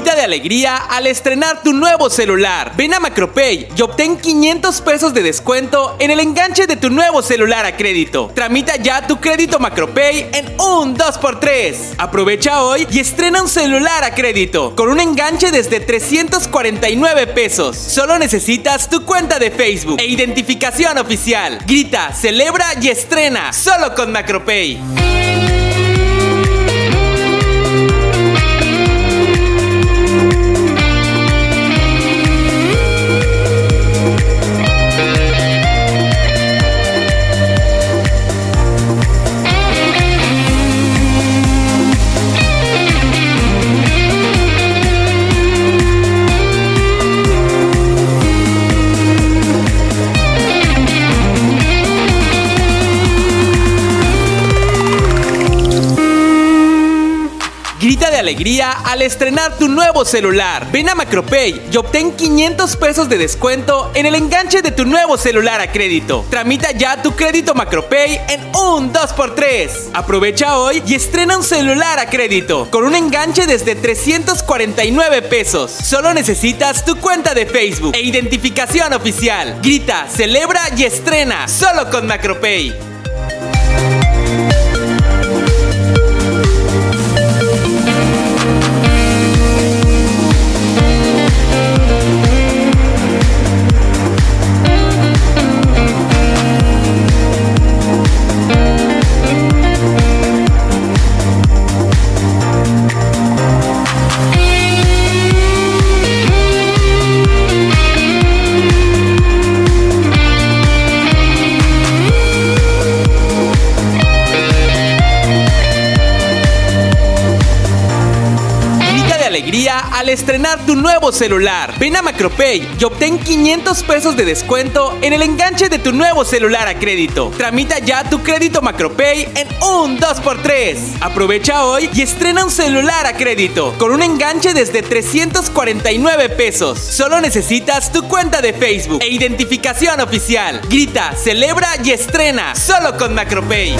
Grita de alegría al estrenar tu nuevo celular. Ven a Macropay y obtén 500 pesos de descuento en el enganche de tu nuevo celular a crédito. Tramita ya tu crédito Macropay en un 2x3. Aprovecha hoy y estrena un celular a crédito con un enganche desde 349 pesos. Solo necesitas tu cuenta de Facebook e identificación oficial. Grita, celebra y estrena solo con Macropay. De alegría al estrenar tu nuevo celular. Ven a Macropay y obtén 500 pesos de descuento en el enganche de tu nuevo celular a crédito. Tramita ya tu crédito Macropay en un 2x3. Aprovecha hoy y estrena un celular a crédito con un enganche desde 349 pesos. Solo necesitas tu cuenta de Facebook e identificación oficial. Grita, celebra y estrena solo con Macropay. Al estrenar tu nuevo celular. Ven a Macropay y obtén 500 pesos de descuento en el enganche de tu nuevo celular a crédito. Tramita ya tu crédito Macropay en un 2x3. Aprovecha hoy y estrena un celular a crédito con un enganche desde 349 pesos. Solo necesitas tu cuenta de Facebook e identificación oficial. Grita, celebra y estrena solo con Macropay.